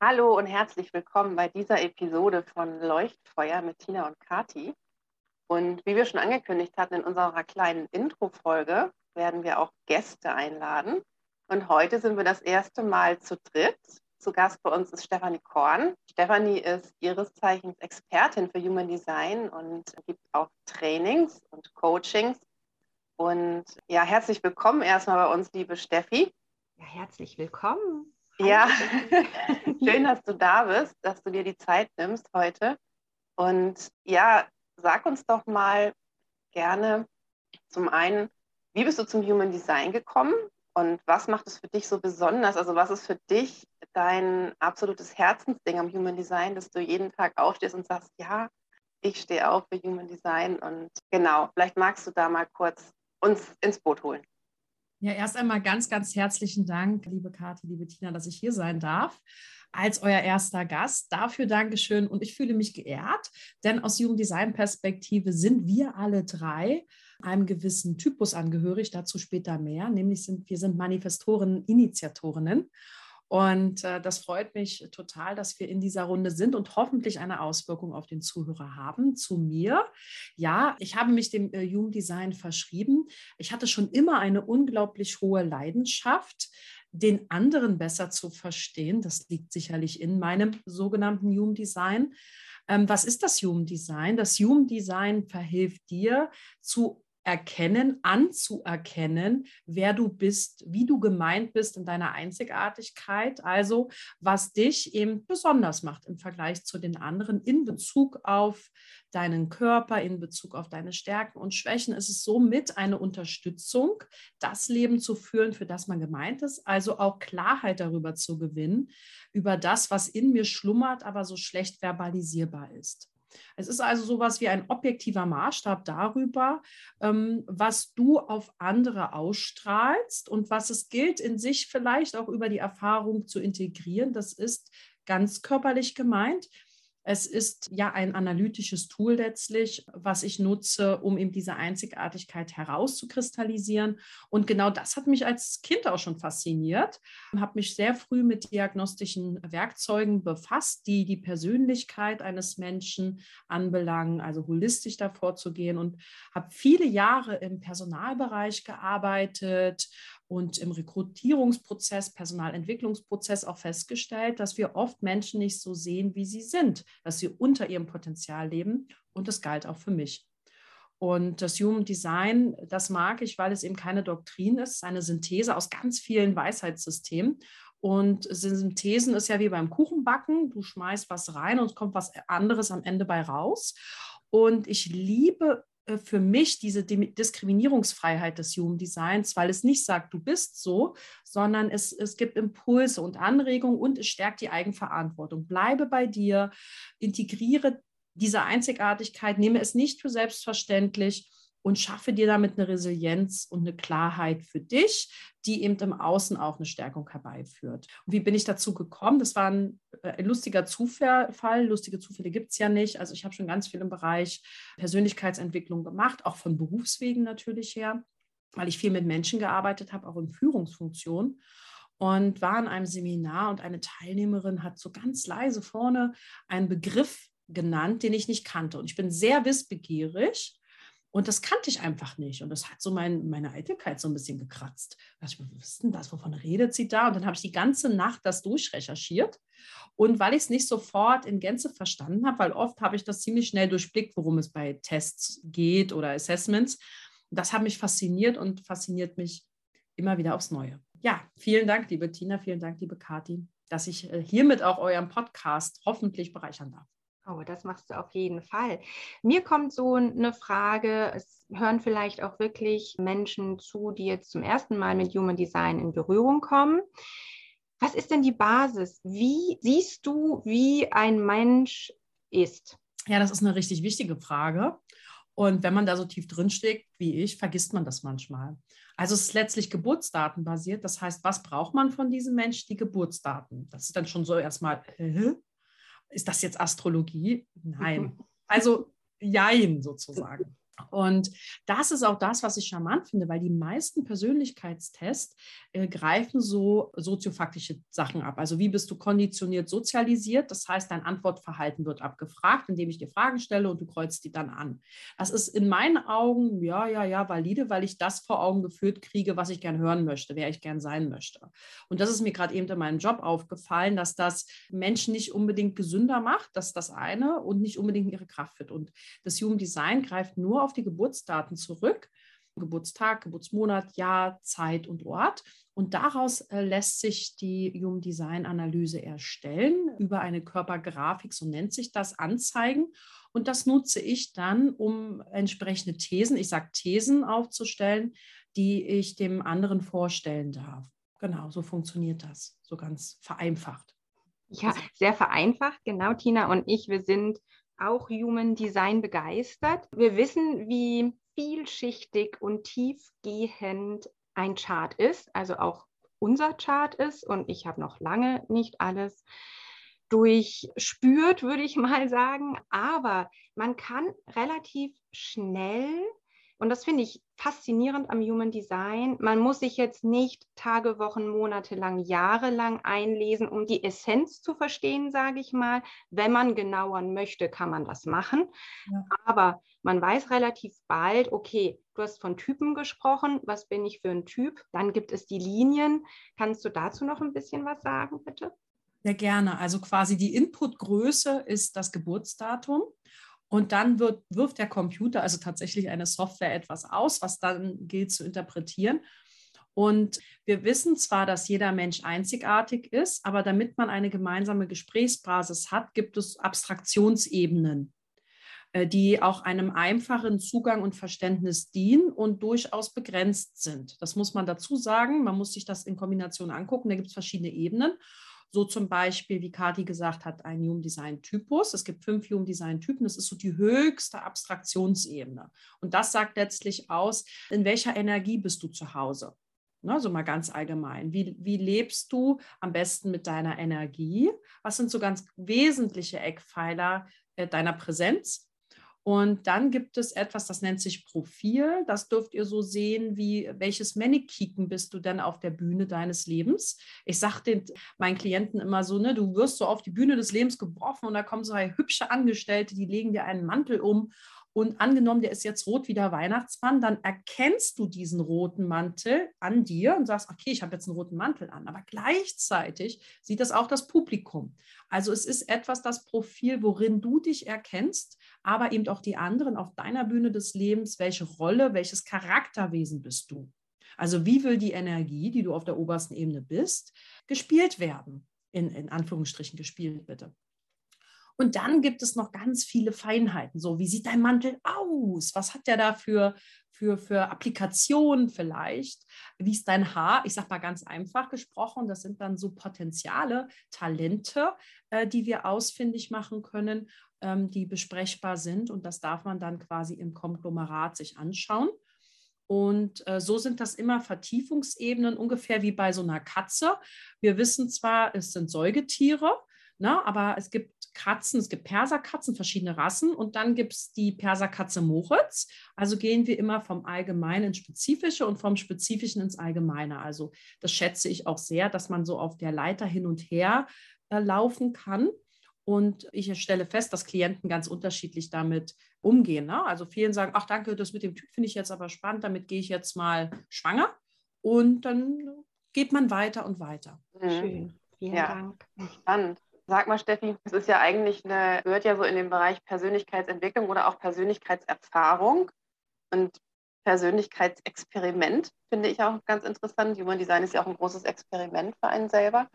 Hallo und herzlich willkommen bei dieser Episode von Leuchtfeuer mit Tina und Kati. Und wie wir schon angekündigt hatten in unserer kleinen Intro-Folge, werden wir auch Gäste einladen. Und heute sind wir das erste Mal zu dritt. Zu Gast bei uns ist Stefanie Korn. Stefanie ist ihres Zeichens Expertin für Human Design und gibt auch Trainings und Coachings. Und ja, herzlich willkommen erstmal bei uns, liebe Steffi. Ja, herzlich willkommen. Ja, schön, dass du da bist, dass du dir die Zeit nimmst heute. Und ja, sag uns doch mal gerne zum einen, wie bist du zum Human Design gekommen und was macht es für dich so besonders? Also was ist für dich dein absolutes Herzensding am Human Design, dass du jeden Tag aufstehst und sagst, ja, ich stehe auf für Human Design und genau, vielleicht magst du da mal kurz uns ins Boot holen. Ja, erst einmal ganz, ganz herzlichen Dank, liebe Kathi, liebe Tina, dass ich hier sein darf als euer erster Gast. Dafür Dankeschön und ich fühle mich geehrt, denn aus Jugenddesign-Perspektive sind wir alle drei einem gewissen Typus angehörig, dazu später mehr, nämlich sind wir sind Manifestoren, Initiatorinnen. Und äh, das freut mich total, dass wir in dieser Runde sind und hoffentlich eine Auswirkung auf den Zuhörer haben. Zu mir. Ja, ich habe mich dem äh, Jugenddesign verschrieben. Ich hatte schon immer eine unglaublich hohe Leidenschaft den anderen besser zu verstehen. Das liegt sicherlich in meinem sogenannten Human Design. Ähm, was ist das Human Design? Das Human Design verhilft dir zu erkennen, anzuerkennen, wer du bist, wie du gemeint bist in deiner Einzigartigkeit, also was dich eben besonders macht im Vergleich zu den anderen in Bezug auf deinen Körper, in Bezug auf deine Stärken und Schwächen. Es ist somit eine Unterstützung, das Leben zu führen, für das man gemeint ist, also auch Klarheit darüber zu gewinnen, über das, was in mir schlummert, aber so schlecht verbalisierbar ist. Es ist also sowas wie ein objektiver Maßstab darüber, ähm, was du auf andere ausstrahlst und was es gilt, in sich vielleicht auch über die Erfahrung zu integrieren. Das ist ganz körperlich gemeint. Es ist ja ein analytisches Tool letztlich, was ich nutze, um eben diese Einzigartigkeit herauszukristallisieren. Und genau das hat mich als Kind auch schon fasziniert. Ich habe mich sehr früh mit diagnostischen Werkzeugen befasst, die die Persönlichkeit eines Menschen anbelangen, also holistisch davor zu gehen und habe viele Jahre im Personalbereich gearbeitet und im Rekrutierungsprozess, Personalentwicklungsprozess auch festgestellt, dass wir oft Menschen nicht so sehen, wie sie sind, dass sie unter ihrem Potenzial leben. Und das galt auch für mich. Und das Human Design, das mag ich, weil es eben keine Doktrin ist, eine Synthese aus ganz vielen Weisheitssystemen. Und Synthesen ist ja wie beim Kuchenbacken. Du schmeißt was rein und es kommt was anderes am Ende bei raus. Und ich liebe für mich diese Diskriminierungsfreiheit des Human Designs, weil es nicht sagt, du bist so, sondern es, es gibt Impulse und Anregungen und es stärkt die Eigenverantwortung. Bleibe bei dir, integriere diese Einzigartigkeit, nehme es nicht für selbstverständlich und schaffe dir damit eine Resilienz und eine Klarheit für dich, die eben im Außen auch eine Stärkung herbeiführt. Und wie bin ich dazu gekommen? Das war ein, äh, lustiger Zufall. Lustige Zufälle gibt es ja nicht. Also ich habe schon ganz viel im Bereich Persönlichkeitsentwicklung gemacht, auch von Berufswegen natürlich her, weil ich viel mit Menschen gearbeitet habe, auch in Führungsfunktionen und war in einem Seminar und eine Teilnehmerin hat so ganz leise vorne einen Begriff genannt, den ich nicht kannte. Und ich bin sehr wissbegierig und das kannte ich einfach nicht. Und das hat so mein, meine Eitelkeit so ein bisschen gekratzt. Da dachte ich, was ist denn das? Wovon redet sie da? Und dann habe ich die ganze Nacht das durchrecherchiert. Und weil ich es nicht sofort in Gänze verstanden habe, weil oft habe ich das ziemlich schnell durchblickt, worum es bei Tests geht oder Assessments. Das hat mich fasziniert und fasziniert mich immer wieder aufs Neue. Ja, vielen Dank, liebe Tina, vielen Dank, liebe Kathi, dass ich äh, hiermit auch euren Podcast hoffentlich bereichern darf. Oh, das machst du auf jeden Fall. Mir kommt so eine Frage, es hören vielleicht auch wirklich Menschen zu, die jetzt zum ersten Mal mit Human Design in Berührung kommen. Was ist denn die Basis? Wie siehst du, wie ein Mensch ist? Ja, das ist eine richtig wichtige Frage. Und wenn man da so tief drinsteckt wie ich, vergisst man das manchmal. Also es ist letztlich geburtsdatenbasiert. Das heißt, was braucht man von diesem Mensch? Die Geburtsdaten. Das ist dann schon so erstmal, äh, ist das jetzt Astrologie? Nein. Also jein sozusagen. Und das ist auch das, was ich charmant finde, weil die meisten Persönlichkeitstests äh, greifen so soziofaktische Sachen ab. Also wie bist du konditioniert sozialisiert? Das heißt, dein Antwortverhalten wird abgefragt, indem ich dir Fragen stelle und du kreuzt die dann an. Das ist in meinen Augen, ja, ja, ja, valide, weil ich das vor Augen geführt kriege, was ich gern hören möchte, wer ich gern sein möchte. Und das ist mir gerade eben in meinem Job aufgefallen, dass das Menschen nicht unbedingt gesünder macht, das ist das eine, und nicht unbedingt in ihre Kraft führt. Und das Human Design greift nur auf auf die Geburtsdaten zurück. Geburtstag, Geburtsmonat, Jahr, Zeit und Ort. Und daraus äh, lässt sich die Human Design Analyse erstellen über eine Körpergrafik, so nennt sich das, anzeigen. Und das nutze ich dann, um entsprechende Thesen, ich sage Thesen aufzustellen, die ich dem anderen vorstellen darf. Genau, so funktioniert das, so ganz vereinfacht. Ja, sehr vereinfacht, genau, Tina und ich, wir sind auch Human Design begeistert. Wir wissen, wie vielschichtig und tiefgehend ein Chart ist, also auch unser Chart ist. Und ich habe noch lange nicht alles durchspürt, würde ich mal sagen. Aber man kann relativ schnell und das finde ich faszinierend am Human Design. Man muss sich jetzt nicht Tage, Wochen, Monate lang, Jahre lang einlesen, um die Essenz zu verstehen, sage ich mal. Wenn man genauer möchte, kann man das machen. Ja. Aber man weiß relativ bald, okay, du hast von Typen gesprochen. Was bin ich für ein Typ? Dann gibt es die Linien. Kannst du dazu noch ein bisschen was sagen, bitte? Sehr gerne. Also quasi die Inputgröße ist das Geburtsdatum. Und dann wird, wirft der Computer, also tatsächlich eine Software, etwas aus, was dann gilt zu interpretieren. Und wir wissen zwar, dass jeder Mensch einzigartig ist, aber damit man eine gemeinsame Gesprächsbasis hat, gibt es Abstraktionsebenen, äh, die auch einem einfachen Zugang und Verständnis dienen und durchaus begrenzt sind. Das muss man dazu sagen. Man muss sich das in Kombination angucken. Da gibt es verschiedene Ebenen. So zum Beispiel, wie Kati gesagt hat, ein Human Design Typus. Es gibt fünf Human Design Typen. Das ist so die höchste Abstraktionsebene. Und das sagt letztlich aus, in welcher Energie bist du zu Hause? Ne, so mal ganz allgemein. Wie, wie lebst du am besten mit deiner Energie? Was sind so ganz wesentliche Eckpfeiler äh, deiner Präsenz? Und dann gibt es etwas, das nennt sich Profil. Das dürft ihr so sehen, wie welches Mannequin bist du denn auf der Bühne deines Lebens. Ich sage meinen Klienten immer so, ne, du wirst so auf die Bühne des Lebens geworfen und da kommen so hübsche Angestellte, die legen dir einen Mantel um und angenommen, der ist jetzt rot wie der Weihnachtsmann, dann erkennst du diesen roten Mantel an dir und sagst, okay, ich habe jetzt einen roten Mantel an. Aber gleichzeitig sieht das auch das Publikum. Also es ist etwas, das Profil, worin du dich erkennst, aber eben auch die anderen auf deiner Bühne des Lebens. Welche Rolle, welches Charakterwesen bist du? Also wie will die Energie, die du auf der obersten Ebene bist, gespielt werden? In, in Anführungsstrichen gespielt, bitte. Und dann gibt es noch ganz viele Feinheiten. So, wie sieht dein Mantel aus? Was hat der da für, für, für Applikationen vielleicht? Wie ist dein Haar? Ich sage mal ganz einfach gesprochen, das sind dann so Potenziale, Talente, äh, die wir ausfindig machen können, ähm, die besprechbar sind. Und das darf man dann quasi im Konglomerat sich anschauen. Und äh, so sind das immer Vertiefungsebenen, ungefähr wie bei so einer Katze. Wir wissen zwar, es sind Säugetiere, Ne? Aber es gibt Katzen, es gibt Perserkatzen, verschiedene Rassen und dann gibt es die Perserkatze Moritz. Also gehen wir immer vom Allgemeinen ins Spezifische und vom Spezifischen ins Allgemeine. Also das schätze ich auch sehr, dass man so auf der Leiter hin und her äh, laufen kann. Und ich stelle fest, dass Klienten ganz unterschiedlich damit umgehen. Ne? Also vielen sagen, ach danke, das mit dem Typ finde ich jetzt aber spannend, damit gehe ich jetzt mal schwanger. Und dann geht man weiter und weiter. Mhm. Schön. Vielen ja, Dank. Spannend. Sag mal, Steffi, es ist ja eigentlich eine, gehört ja so in den Bereich Persönlichkeitsentwicklung oder auch Persönlichkeitserfahrung und Persönlichkeitsexperiment, finde ich auch ganz interessant. Human Design ist ja auch ein großes Experiment für einen selber.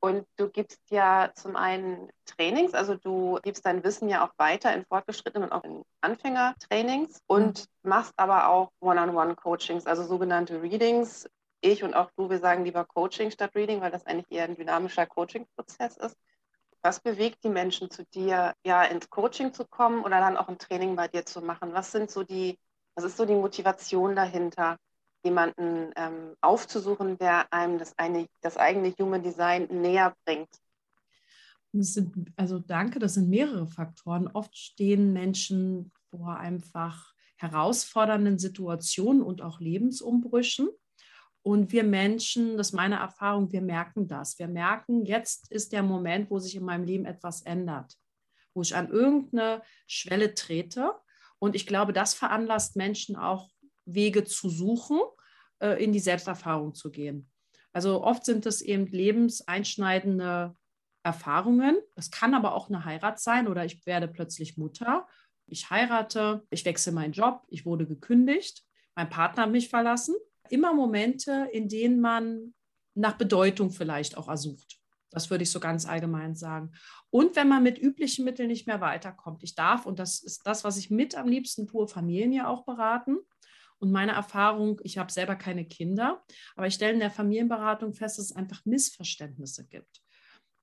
Und du gibst ja zum einen Trainings, also du gibst dein Wissen ja auch weiter in fortgeschrittenen und auch in Anfängertrainings und mhm. machst aber auch One-on-One-Coachings, also sogenannte Readings, ich und auch du, wir sagen lieber Coaching statt Reading, weil das eigentlich eher ein dynamischer Coaching-Prozess ist. Was bewegt die Menschen zu dir, ja, ins Coaching zu kommen oder dann auch ein Training bei dir zu machen? Was sind so die, was ist so die Motivation dahinter, jemanden ähm, aufzusuchen, der einem das, eine, das eigene Human Design näher bringt? Sind, also danke, das sind mehrere Faktoren. Oft stehen Menschen vor einfach herausfordernden Situationen und auch Lebensumbrüchen. Und wir Menschen, das ist meine Erfahrung, wir merken das. Wir merken, jetzt ist der Moment, wo sich in meinem Leben etwas ändert, wo ich an irgendeine Schwelle trete. Und ich glaube, das veranlasst Menschen auch, Wege zu suchen, äh, in die Selbsterfahrung zu gehen. Also oft sind es eben lebenseinschneidende Erfahrungen. Es kann aber auch eine Heirat sein oder ich werde plötzlich Mutter. Ich heirate, ich wechsle meinen Job, ich wurde gekündigt, mein Partner hat mich verlassen immer Momente, in denen man nach Bedeutung vielleicht auch ersucht. Das würde ich so ganz allgemein sagen. Und wenn man mit üblichen Mitteln nicht mehr weiterkommt. Ich darf, und das ist das, was ich mit am liebsten tue, Familien ja auch beraten. Und meine Erfahrung, ich habe selber keine Kinder, aber ich stelle in der Familienberatung fest, dass es einfach Missverständnisse gibt.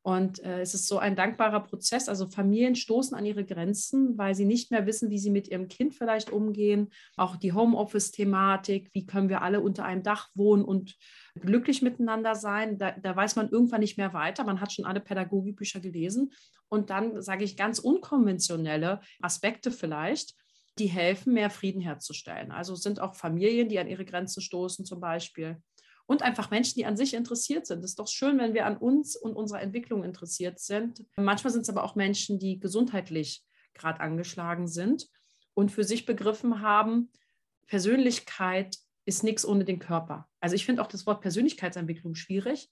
Und äh, es ist so ein dankbarer Prozess. Also Familien stoßen an ihre Grenzen, weil sie nicht mehr wissen, wie sie mit ihrem Kind vielleicht umgehen. Auch die Homeoffice-Thematik, wie können wir alle unter einem Dach wohnen und glücklich miteinander sein. Da, da weiß man irgendwann nicht mehr weiter. Man hat schon alle Pädagogikbücher gelesen. Und dann sage ich ganz unkonventionelle Aspekte vielleicht, die helfen, mehr Frieden herzustellen. Also es sind auch Familien, die an ihre Grenzen stoßen zum Beispiel und einfach Menschen, die an sich interessiert sind. Es ist doch schön, wenn wir an uns und unserer Entwicklung interessiert sind. Manchmal sind es aber auch Menschen, die gesundheitlich gerade angeschlagen sind und für sich begriffen haben, Persönlichkeit ist nichts ohne den Körper. Also ich finde auch das Wort Persönlichkeitsentwicklung schwierig,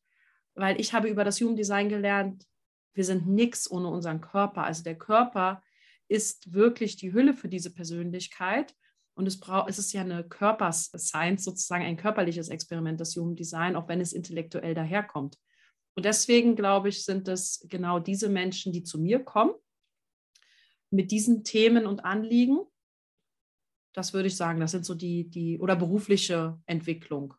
weil ich habe über das Human Design gelernt, wir sind nichts ohne unseren Körper. Also der Körper ist wirklich die Hülle für diese Persönlichkeit. Und es, es ist ja eine Körperscience, sozusagen ein körperliches Experiment, das Human Design, auch wenn es intellektuell daherkommt. Und deswegen, glaube ich, sind es genau diese Menschen, die zu mir kommen, mit diesen Themen und Anliegen. Das würde ich sagen, das sind so die, die oder berufliche Entwicklung,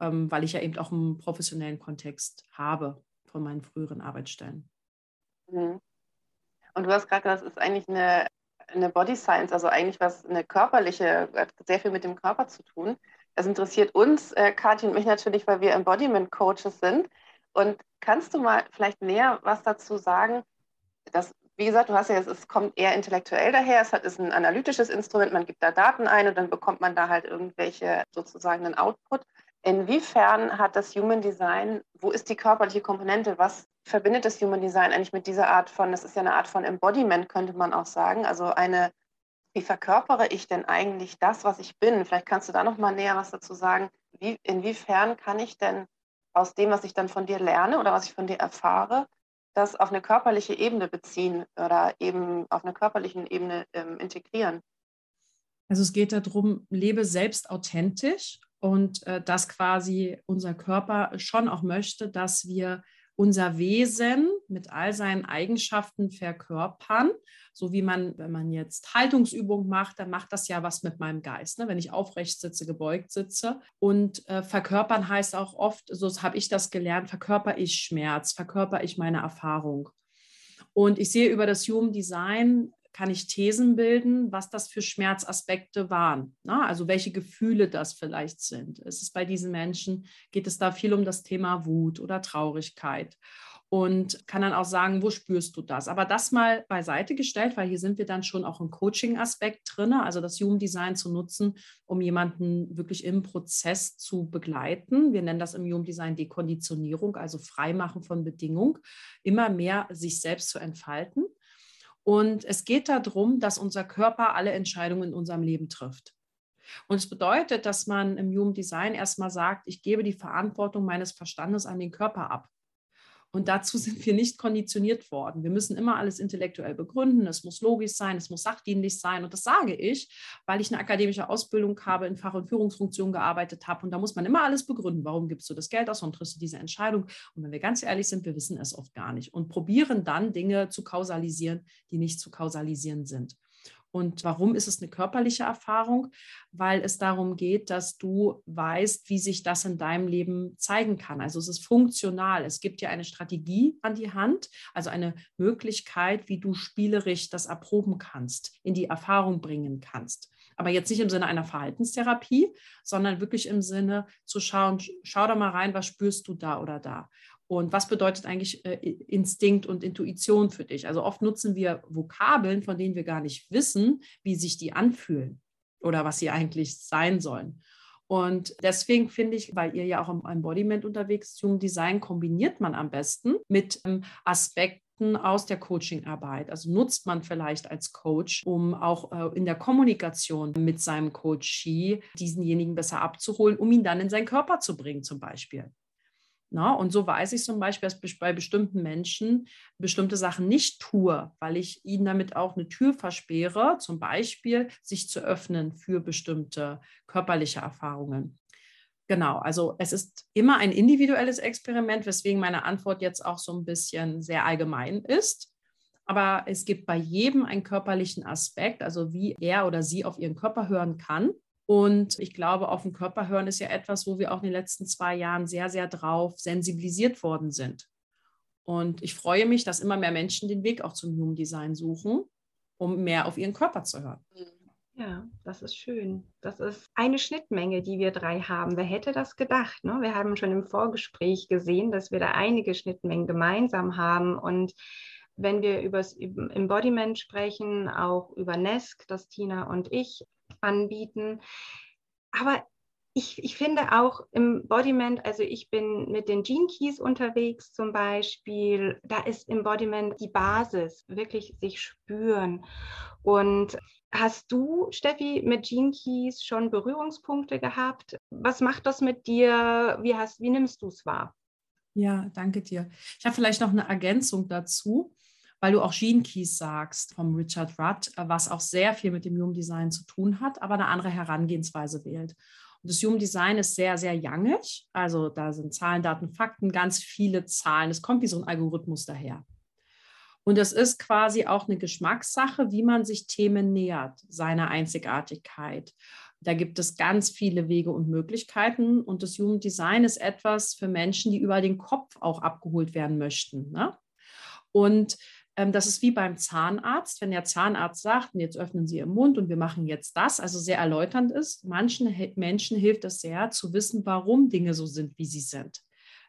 ähm, weil ich ja eben auch einen professionellen Kontext habe von meinen früheren Arbeitsstellen. Mhm. Und du hast gerade gesagt, das ist eigentlich eine eine Body Science, also eigentlich was eine körperliche, hat sehr viel mit dem Körper zu tun. Das interessiert uns, äh, Kathi und mich natürlich, weil wir Embodiment Coaches sind. Und kannst du mal vielleicht näher was dazu sagen? Dass, wie gesagt, du hast ja, es kommt eher intellektuell daher, es hat, ist ein analytisches Instrument, man gibt da Daten ein und dann bekommt man da halt irgendwelche sozusagen einen Output. Inwiefern hat das Human Design, wo ist die körperliche Komponente? Was verbindet das Human Design eigentlich mit dieser Art von, das ist ja eine Art von Embodiment, könnte man auch sagen. Also eine, wie verkörpere ich denn eigentlich das, was ich bin? Vielleicht kannst du da noch mal näher was dazu sagen. Wie, inwiefern kann ich denn aus dem, was ich dann von dir lerne oder was ich von dir erfahre, das auf eine körperliche Ebene beziehen oder eben auf einer körperlichen Ebene ähm, integrieren? Also es geht darum, lebe selbst authentisch und äh, dass quasi unser Körper schon auch möchte, dass wir unser Wesen mit all seinen Eigenschaften verkörpern. So wie man, wenn man jetzt Haltungsübung macht, dann macht das ja was mit meinem Geist. Ne? Wenn ich aufrecht sitze, gebeugt sitze. Und äh, verkörpern heißt auch oft, so habe ich das gelernt, verkörper ich Schmerz, verkörper ich meine Erfahrung. Und ich sehe über das Human Design kann ich Thesen bilden, was das für Schmerzaspekte waren. Na, also welche Gefühle das vielleicht sind. Es ist bei diesen Menschen, geht es da viel um das Thema Wut oder Traurigkeit und kann dann auch sagen, wo spürst du das? Aber das mal beiseite gestellt, weil hier sind wir dann schon auch im Coaching-Aspekt drin, also das Human Design zu nutzen, um jemanden wirklich im Prozess zu begleiten. Wir nennen das im Human Design Dekonditionierung, also Freimachen von Bedingung, immer mehr sich selbst zu entfalten. Und es geht darum, dass unser Körper alle Entscheidungen in unserem Leben trifft. Und es bedeutet, dass man im Human Design erstmal sagt, ich gebe die Verantwortung meines Verstandes an den Körper ab. Und dazu sind wir nicht konditioniert worden. Wir müssen immer alles intellektuell begründen. Es muss logisch sein, es muss sachdienlich sein. Und das sage ich, weil ich eine akademische Ausbildung habe, in Fach- und Führungsfunktionen gearbeitet habe. Und da muss man immer alles begründen. Warum gibst du das Geld aus? und triffst du diese Entscheidung? Und wenn wir ganz ehrlich sind, wir wissen es oft gar nicht und probieren dann Dinge zu kausalisieren, die nicht zu kausalisieren sind. Und warum ist es eine körperliche Erfahrung? Weil es darum geht, dass du weißt, wie sich das in deinem Leben zeigen kann. Also es ist funktional. Es gibt dir eine Strategie an die Hand, also eine Möglichkeit, wie du spielerisch das erproben kannst, in die Erfahrung bringen kannst. Aber jetzt nicht im Sinne einer Verhaltenstherapie, sondern wirklich im Sinne zu schauen, schau da mal rein, was spürst du da oder da. Und was bedeutet eigentlich äh, Instinkt und Intuition für dich? Also oft nutzen wir Vokabeln, von denen wir gar nicht wissen, wie sich die anfühlen. oder was sie eigentlich sein sollen. Und deswegen finde ich, weil ihr ja auch im Embodiment unterwegs ist, Human Design kombiniert man am besten mit ähm, Aspekten aus der Coachingarbeit. Also nutzt man vielleicht als Coach, um auch äh, in der Kommunikation mit seinem Coachee diesenjenigen besser abzuholen, um ihn dann in seinen Körper zu bringen, zum Beispiel. Na, und so weiß ich zum Beispiel, dass ich bei bestimmten Menschen bestimmte Sachen nicht tue, weil ich ihnen damit auch eine Tür versperre, zum Beispiel sich zu öffnen für bestimmte körperliche Erfahrungen. Genau, also es ist immer ein individuelles Experiment, weswegen meine Antwort jetzt auch so ein bisschen sehr allgemein ist. Aber es gibt bei jedem einen körperlichen Aspekt, also wie er oder sie auf ihren Körper hören kann. Und ich glaube, auf den Körper hören ist ja etwas, wo wir auch in den letzten zwei Jahren sehr, sehr drauf sensibilisiert worden sind. Und ich freue mich, dass immer mehr Menschen den Weg auch zum Human Design suchen, um mehr auf ihren Körper zu hören. Ja, das ist schön. Das ist eine Schnittmenge, die wir drei haben. Wer hätte das gedacht? Ne? Wir haben schon im Vorgespräch gesehen, dass wir da einige Schnittmengen gemeinsam haben. Und wenn wir über das Embodiment sprechen, auch über Nesk, das Tina und ich anbieten. Aber ich, ich finde auch im Embodiment, also ich bin mit den Gene Keys unterwegs zum Beispiel, da ist Embodiment die Basis, wirklich sich spüren. Und hast du, Steffi, mit Gene Keys schon Berührungspunkte gehabt? Was macht das mit dir? Wie, hast, wie nimmst du es wahr? Ja, danke dir. Ich habe vielleicht noch eine Ergänzung dazu weil du auch Gene Keys sagst vom Richard Rudd, äh, was auch sehr viel mit dem Human Design zu tun hat, aber eine andere Herangehensweise wählt. Und das Human Design ist sehr, sehr jangig. Also da sind Zahlen, Daten, Fakten, ganz viele Zahlen. Es kommt wie so ein Algorithmus daher. Und es ist quasi auch eine Geschmackssache, wie man sich Themen nähert, seiner Einzigartigkeit. Da gibt es ganz viele Wege und Möglichkeiten. Und das Human Design ist etwas für Menschen, die über den Kopf auch abgeholt werden möchten. Ne? Und das ist wie beim Zahnarzt, wenn der Zahnarzt sagt, jetzt öffnen Sie Ihren Mund und wir machen jetzt das, also sehr erläuternd ist. Manchen Menschen hilft es sehr zu wissen, warum Dinge so sind, wie sie sind.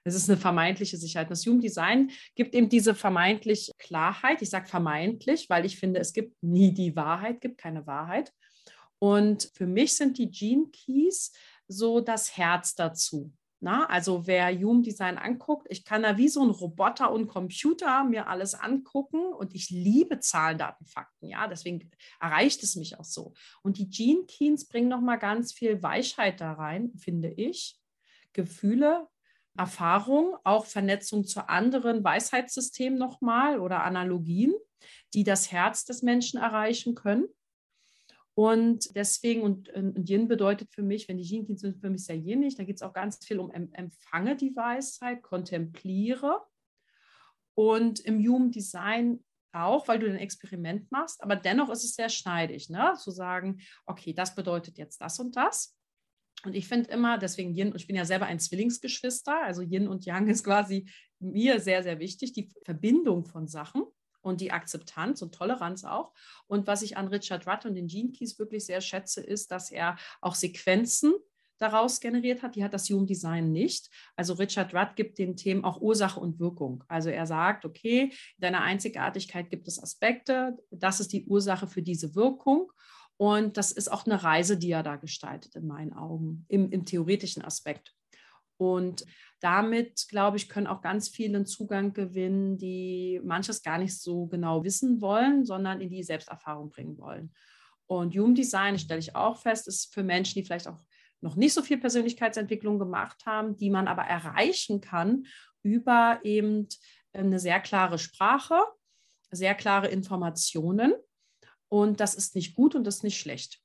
Das ist eine vermeintliche Sicherheit. Das Human Design gibt eben diese vermeintliche Klarheit. Ich sage vermeintlich, weil ich finde, es gibt nie die Wahrheit, gibt keine Wahrheit. Und für mich sind die Gene Keys so das Herz dazu. Na, also wer Human Design anguckt, ich kann da wie so ein Roboter und Computer mir alles angucken und ich liebe Zahlen, Daten, Fakten. Ja, deswegen erreicht es mich auch so. Und die Gene Keys bringen noch mal ganz viel Weichheit da rein, finde ich. Gefühle, Erfahrung, auch Vernetzung zu anderen Weisheitssystemen nochmal oder Analogien, die das Herz des Menschen erreichen können. Und deswegen, und, und Yin bedeutet für mich, wenn die Yin sind für mich sehr Yinig, da geht es auch ganz viel um Empfange die Weisheit, kontempliere. Und im Human Design auch, weil du ein Experiment machst, aber dennoch ist es sehr schneidig, ne? zu sagen, okay, das bedeutet jetzt das und das. Und ich finde immer, deswegen Yin, und ich bin ja selber ein Zwillingsgeschwister, also Yin und Yang ist quasi mir sehr, sehr wichtig, die Verbindung von Sachen und die Akzeptanz und Toleranz auch. Und was ich an Richard Rudd und den Gene Keys wirklich sehr schätze, ist, dass er auch Sequenzen daraus generiert hat. Die hat das Human Design nicht. Also Richard Rudd gibt den Themen auch Ursache und Wirkung. Also er sagt, okay, in deiner Einzigartigkeit gibt es Aspekte, das ist die Ursache für diese Wirkung. Und das ist auch eine Reise, die er da gestaltet, in meinen Augen, im, im theoretischen Aspekt. Und damit, glaube ich, können auch ganz viele einen Zugang gewinnen, die manches gar nicht so genau wissen wollen, sondern in die Selbsterfahrung bringen wollen. Und Human Design, stelle ich auch fest, ist für Menschen, die vielleicht auch noch nicht so viel Persönlichkeitsentwicklung gemacht haben, die man aber erreichen kann über eben eine sehr klare Sprache, sehr klare Informationen. Und das ist nicht gut und das ist nicht schlecht.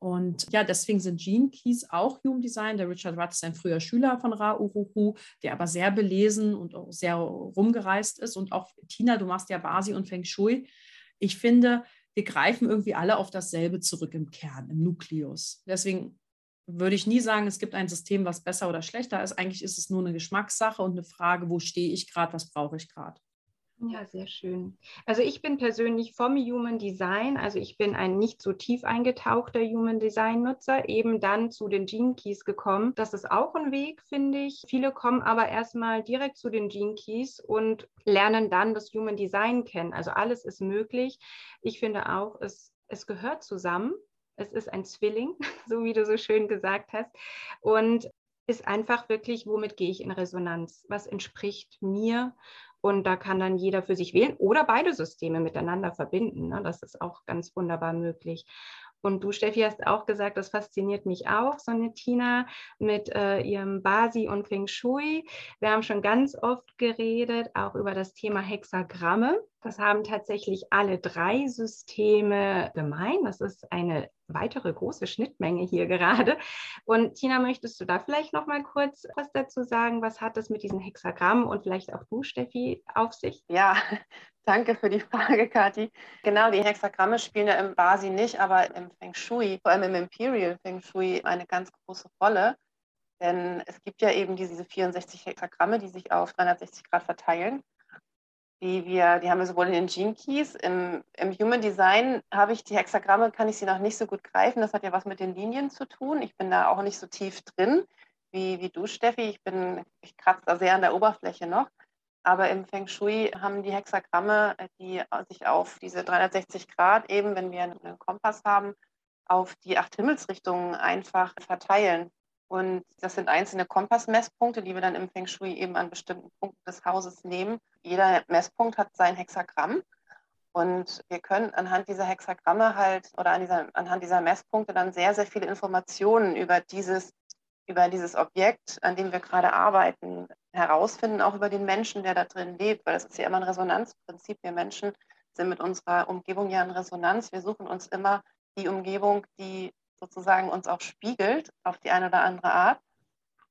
Und ja, deswegen sind Gene Keys auch Human Design. Der Richard Rudd ist ein früher Schüler von Ra Uruhu, der aber sehr belesen und auch sehr rumgereist ist. Und auch Tina, du machst ja Basi und Feng Shui. Ich finde, wir greifen irgendwie alle auf dasselbe zurück im Kern, im Nukleus. Deswegen würde ich nie sagen, es gibt ein System, was besser oder schlechter ist. Eigentlich ist es nur eine Geschmackssache und eine Frage, wo stehe ich gerade, was brauche ich gerade. Ja, sehr schön. Also ich bin persönlich vom Human Design, also ich bin ein nicht so tief eingetauchter Human Design Nutzer, eben dann zu den Gene Keys gekommen. Das ist auch ein Weg, finde ich. Viele kommen aber erstmal direkt zu den Gene Keys und lernen dann das Human Design kennen. Also alles ist möglich. Ich finde auch, es, es gehört zusammen Es ist ein Zwilling, so wie du so schön gesagt hast. Und ist einfach wirklich, womit gehe ich in Resonanz? Was entspricht mir? Und da kann dann jeder für sich wählen oder beide Systeme miteinander verbinden. Ne? Das ist auch ganz wunderbar möglich. Und du, Steffi, hast auch gesagt, das fasziniert mich auch, so Tina mit äh, ihrem Basi und Feng Shui. Wir haben schon ganz oft geredet, auch über das Thema Hexagramme. Das haben tatsächlich alle drei Systeme gemein. Das ist eine weitere große Schnittmenge hier gerade. Und Tina, möchtest du da vielleicht noch mal kurz was dazu sagen? Was hat das mit diesen Hexagrammen und vielleicht auch du, Steffi, auf sich? Ja, danke für die Frage, Kathi. Genau, die Hexagramme spielen ja im Basi nicht, aber im Feng Shui, vor allem im Imperial Feng Shui, eine ganz große Rolle. Denn es gibt ja eben diese 64 Hexagramme, die sich auf 360 Grad verteilen die wir, die haben wir sowohl in den Gene Keys, im, im Human Design habe ich die Hexagramme, kann ich sie noch nicht so gut greifen. Das hat ja was mit den Linien zu tun. Ich bin da auch nicht so tief drin wie, wie du, Steffi. Ich bin, ich kratze da sehr an der Oberfläche noch. Aber im Feng Shui haben die Hexagramme, die sich auf diese 360 Grad eben, wenn wir einen Kompass haben, auf die acht Himmelsrichtungen einfach verteilen. Und das sind einzelne Kompassmesspunkte, die wir dann im Feng Shui eben an bestimmten Punkten des Hauses nehmen. Jeder Messpunkt hat sein Hexagramm. Und wir können anhand dieser Hexagramme halt oder an dieser, anhand dieser Messpunkte dann sehr, sehr viele Informationen über dieses, über dieses Objekt, an dem wir gerade arbeiten, herausfinden, auch über den Menschen, der da drin lebt, weil das ist ja immer ein Resonanzprinzip. Wir Menschen sind mit unserer Umgebung ja in Resonanz. Wir suchen uns immer die Umgebung, die sozusagen uns auch spiegelt auf die eine oder andere Art.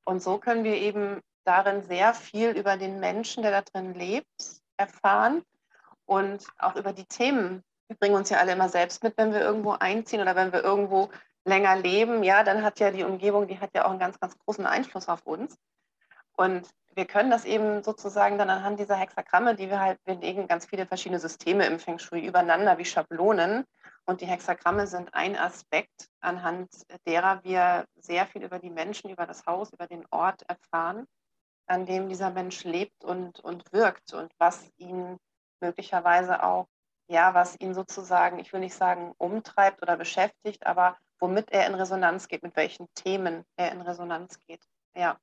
Und so können wir eben darin sehr viel über den Menschen, der da drin lebt, erfahren und auch über die Themen. Wir bringen uns ja alle immer selbst mit, wenn wir irgendwo einziehen oder wenn wir irgendwo länger leben. Ja, dann hat ja die Umgebung, die hat ja auch einen ganz, ganz großen Einfluss auf uns. Und wir können das eben sozusagen dann anhand dieser Hexagramme, die wir halt, wir legen ganz viele verschiedene Systeme im Feng Shui übereinander wie Schablonen. Und die Hexagramme sind ein Aspekt, anhand derer wir sehr viel über die Menschen, über das Haus, über den Ort erfahren, an dem dieser Mensch lebt und, und wirkt und was ihn möglicherweise auch, ja, was ihn sozusagen, ich will nicht sagen umtreibt oder beschäftigt, aber womit er in Resonanz geht, mit welchen Themen er in Resonanz geht. Ja.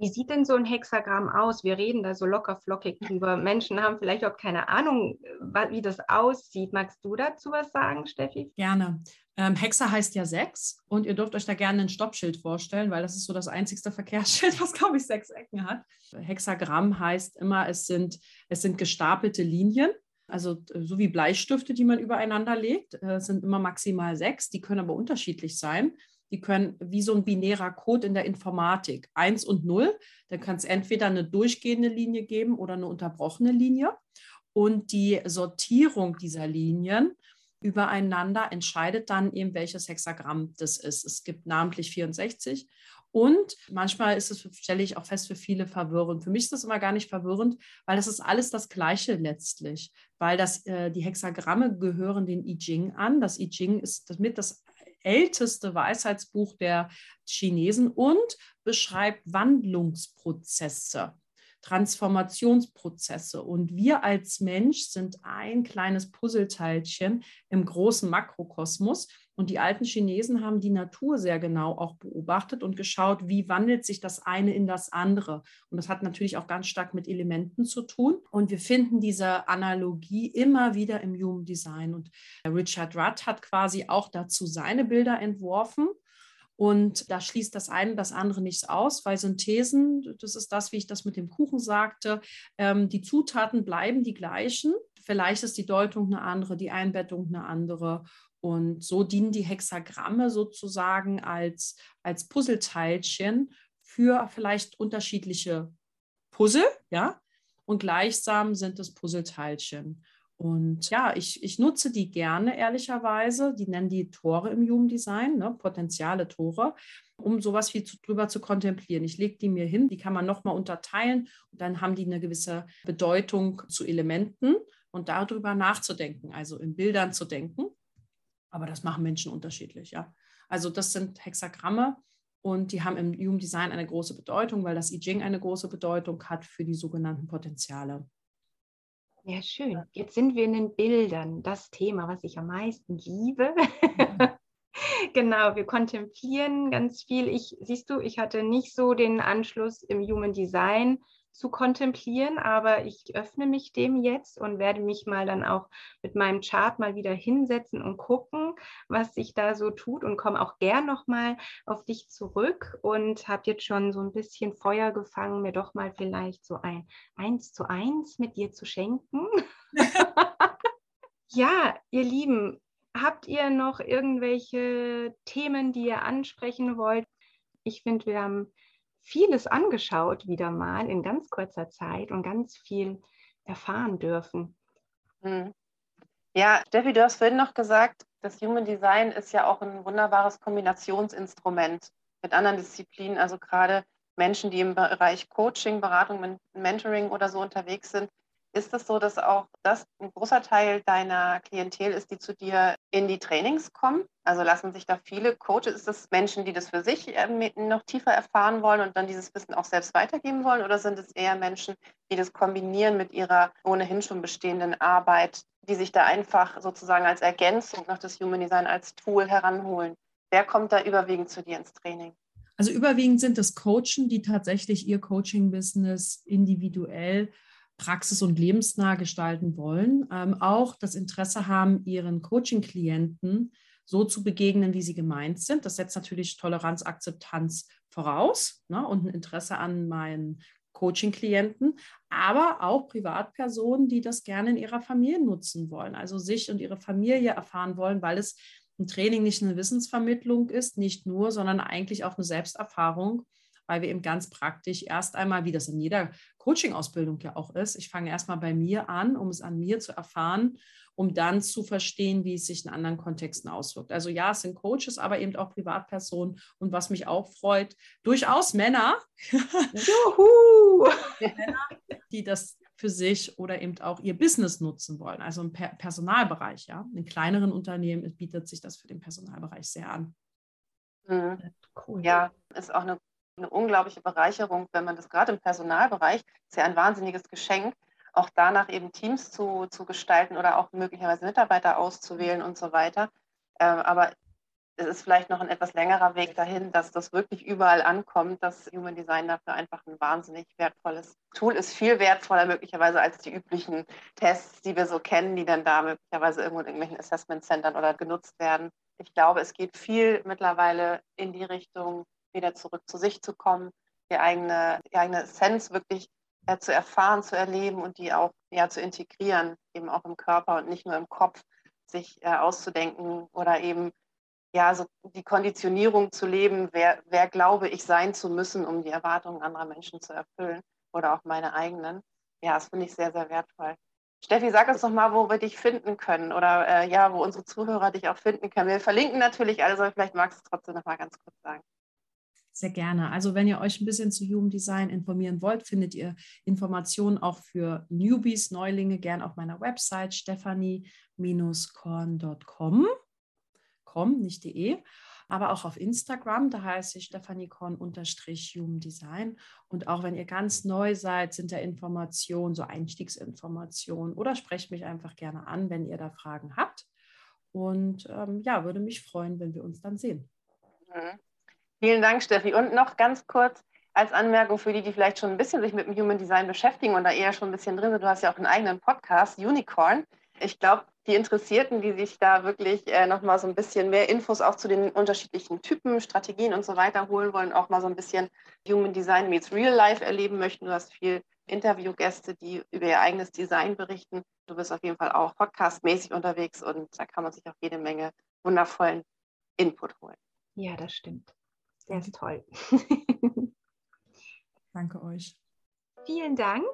Wie sieht denn so ein Hexagramm aus? Wir reden da so locker flockig drüber. Menschen haben vielleicht auch keine Ahnung, wie das aussieht. Magst du dazu was sagen, Steffi? Gerne. Ähm, Hexa heißt ja sechs und ihr dürft euch da gerne ein Stoppschild vorstellen, weil das ist so das einzigste Verkehrsschild, was, glaube ich, sechs Ecken hat. Hexagramm heißt immer, es sind, es sind gestapelte Linien. Also so wie Bleistifte, die man übereinander legt, äh, sind immer maximal sechs. Die können aber unterschiedlich sein die können wie so ein binärer Code in der Informatik, 1 und 0. Dann kann es entweder eine durchgehende Linie geben oder eine unterbrochene Linie. Und die Sortierung dieser Linien übereinander entscheidet dann eben, welches Hexagramm das ist. Es gibt namentlich 64 und manchmal ist es, stelle ich auch fest, für viele verwirrend. Für mich ist das immer gar nicht verwirrend, weil es ist alles das Gleiche letztlich. Weil das, äh, die Hexagramme gehören den I Ching an. Das I Ching ist damit das älteste Weisheitsbuch der Chinesen und beschreibt Wandlungsprozesse. Transformationsprozesse. Und wir als Mensch sind ein kleines Puzzleteilchen im großen Makrokosmos. Und die alten Chinesen haben die Natur sehr genau auch beobachtet und geschaut, wie wandelt sich das eine in das andere. Und das hat natürlich auch ganz stark mit Elementen zu tun. Und wir finden diese Analogie immer wieder im Human Design. Und Richard Rudd hat quasi auch dazu seine Bilder entworfen. Und da schließt das eine das andere nichts aus, weil Synthesen, das ist das, wie ich das mit dem Kuchen sagte, ähm, die Zutaten bleiben die gleichen. Vielleicht ist die Deutung eine andere, die Einbettung eine andere. Und so dienen die Hexagramme sozusagen als, als Puzzleteilchen für vielleicht unterschiedliche Puzzle, ja. Und gleichsam sind es Puzzleteilchen. Und ja, ich, ich nutze die gerne, ehrlicherweise. Die nennen die Tore im Human ne? potenziale Tore, um sowas wie zu, drüber zu kontemplieren. Ich lege die mir hin, die kann man nochmal unterteilen und dann haben die eine gewisse Bedeutung zu Elementen und darüber nachzudenken, also in Bildern zu denken. Aber das machen Menschen unterschiedlich, ja. Also das sind Hexagramme und die haben im Human Design eine große Bedeutung, weil das I Ching eine große Bedeutung hat für die sogenannten Potenziale. Ja, schön. Jetzt sind wir in den Bildern, das Thema, was ich am meisten liebe. Genau, wir kontemplieren ganz viel. Ich, siehst du, ich hatte nicht so den Anschluss im Human Design zu kontemplieren, aber ich öffne mich dem jetzt und werde mich mal dann auch mit meinem Chart mal wieder hinsetzen und gucken, was sich da so tut und komme auch gern nochmal auf dich zurück und habe jetzt schon so ein bisschen Feuer gefangen, mir doch mal vielleicht so ein Eins zu eins mit dir zu schenken. ja, ihr Lieben, habt ihr noch irgendwelche Themen, die ihr ansprechen wollt? Ich finde, wir haben vieles angeschaut wieder mal in ganz kurzer Zeit und ganz viel erfahren dürfen. Hm. Ja, Steffi, du hast vorhin noch gesagt, das Human Design ist ja auch ein wunderbares Kombinationsinstrument mit anderen Disziplinen, also gerade Menschen, die im Bereich Coaching, Beratung, Mentoring oder so unterwegs sind, ist es so, dass auch das ein großer Teil deiner Klientel ist, die zu dir in die Trainings kommen? Also lassen sich da viele Coaches, ist das Menschen, die das für sich ähm, noch tiefer erfahren wollen und dann dieses Wissen auch selbst weitergeben wollen? Oder sind es eher Menschen, die das kombinieren mit ihrer ohnehin schon bestehenden Arbeit, die sich da einfach sozusagen als Ergänzung noch das Human Design als Tool heranholen? Wer kommt da überwiegend zu dir ins Training? Also überwiegend sind es Coachen, die tatsächlich ihr Coaching-Business individuell praxis- und lebensnah gestalten wollen, ähm, auch das Interesse haben, ihren Coaching-Klienten so zu begegnen, wie sie gemeint sind. Das setzt natürlich Toleranz, Akzeptanz voraus ne, und ein Interesse an meinen Coaching-Klienten, aber auch Privatpersonen, die das gerne in ihrer Familie nutzen wollen, also sich und ihre Familie erfahren wollen, weil es ein Training nicht eine Wissensvermittlung ist, nicht nur, sondern eigentlich auch eine Selbsterfahrung weil wir eben ganz praktisch erst einmal, wie das in jeder Coaching-Ausbildung ja auch ist, ich fange erstmal bei mir an, um es an mir zu erfahren, um dann zu verstehen, wie es sich in anderen Kontexten auswirkt. Also ja, es sind Coaches, aber eben auch Privatpersonen und was mich auch freut, durchaus Männer, Juhu! Männer die das für sich oder eben auch ihr Business nutzen wollen, also im Personalbereich. Ja, in kleineren Unternehmen bietet sich das für den Personalbereich sehr an. Mhm. Cool. Ja, ist auch eine eine unglaubliche Bereicherung, wenn man das gerade im Personalbereich, ist ja ein wahnsinniges Geschenk, auch danach eben Teams zu, zu gestalten oder auch möglicherweise Mitarbeiter auszuwählen und so weiter. Ähm, aber es ist vielleicht noch ein etwas längerer Weg dahin, dass das wirklich überall ankommt, dass Human Design dafür einfach ein wahnsinnig wertvolles Tool ist, viel wertvoller möglicherweise als die üblichen Tests, die wir so kennen, die dann da möglicherweise irgendwo in irgendwelchen Assessment Centern oder genutzt werden. Ich glaube, es geht viel mittlerweile in die Richtung, wieder zurück zu sich zu kommen, die eigene, die eigene Essenz wirklich äh, zu erfahren, zu erleben und die auch ja, zu integrieren, eben auch im Körper und nicht nur im Kopf, sich äh, auszudenken oder eben ja, so die Konditionierung zu leben, wer, wer glaube ich sein zu müssen, um die Erwartungen anderer Menschen zu erfüllen oder auch meine eigenen. Ja, das finde ich sehr, sehr wertvoll. Steffi, sag uns doch mal, wo wir dich finden können oder äh, ja, wo unsere Zuhörer dich auch finden können. Wir verlinken natürlich alles, aber vielleicht magst du es trotzdem noch mal ganz kurz sagen. Sehr gerne. Also wenn ihr euch ein bisschen zu Human Design informieren wollt, findet ihr Informationen auch für Newbies, Neulinge, gern auf meiner Website stephanie-korn.com. Com, nicht de. Aber auch auf Instagram, da heiße ich stephaniekorn-human Design. Und auch wenn ihr ganz neu seid, sind da Informationen, so Einstiegsinformationen oder sprecht mich einfach gerne an, wenn ihr da Fragen habt. Und ähm, ja, würde mich freuen, wenn wir uns dann sehen. Mhm. Vielen Dank, Steffi. Und noch ganz kurz als Anmerkung für die, die vielleicht schon ein bisschen sich mit dem Human Design beschäftigen und da eher schon ein bisschen drin sind. Du hast ja auch einen eigenen Podcast, Unicorn. Ich glaube, die Interessierten, die sich da wirklich äh, nochmal so ein bisschen mehr Infos auch zu den unterschiedlichen Typen, Strategien und so weiter holen wollen, auch mal so ein bisschen Human Design meets Real Life erleben möchten. Du hast viel Interviewgäste, die über ihr eigenes Design berichten. Du bist auf jeden Fall auch podcastmäßig unterwegs und da kann man sich auch jede Menge wundervollen Input holen. Ja, das stimmt. Der ist toll. Danke euch. Vielen Dank,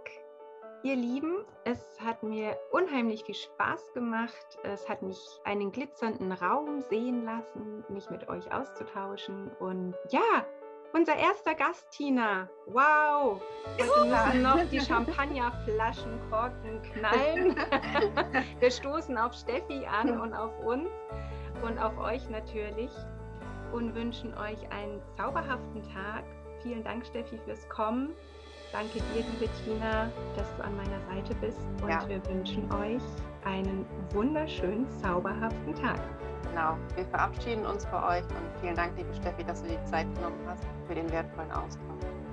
ihr Lieben. Es hat mir unheimlich viel Spaß gemacht. Es hat mich einen glitzernden Raum sehen lassen, mich mit euch auszutauschen. Und ja, unser erster Gast, Tina. Wow! wir müssen noch die Champagnerflaschenkorken knallen. Wir stoßen auf Steffi an und auf uns und auf euch natürlich und wünschen euch einen zauberhaften Tag. Vielen Dank, Steffi, fürs Kommen. Danke dir, liebe Tina, dass du an meiner Seite bist. Und ja. wir wünschen euch einen wunderschönen, zauberhaften Tag. Genau, wir verabschieden uns bei euch und vielen Dank, liebe Steffi, dass du die Zeit genommen hast für den wertvollen Austausch.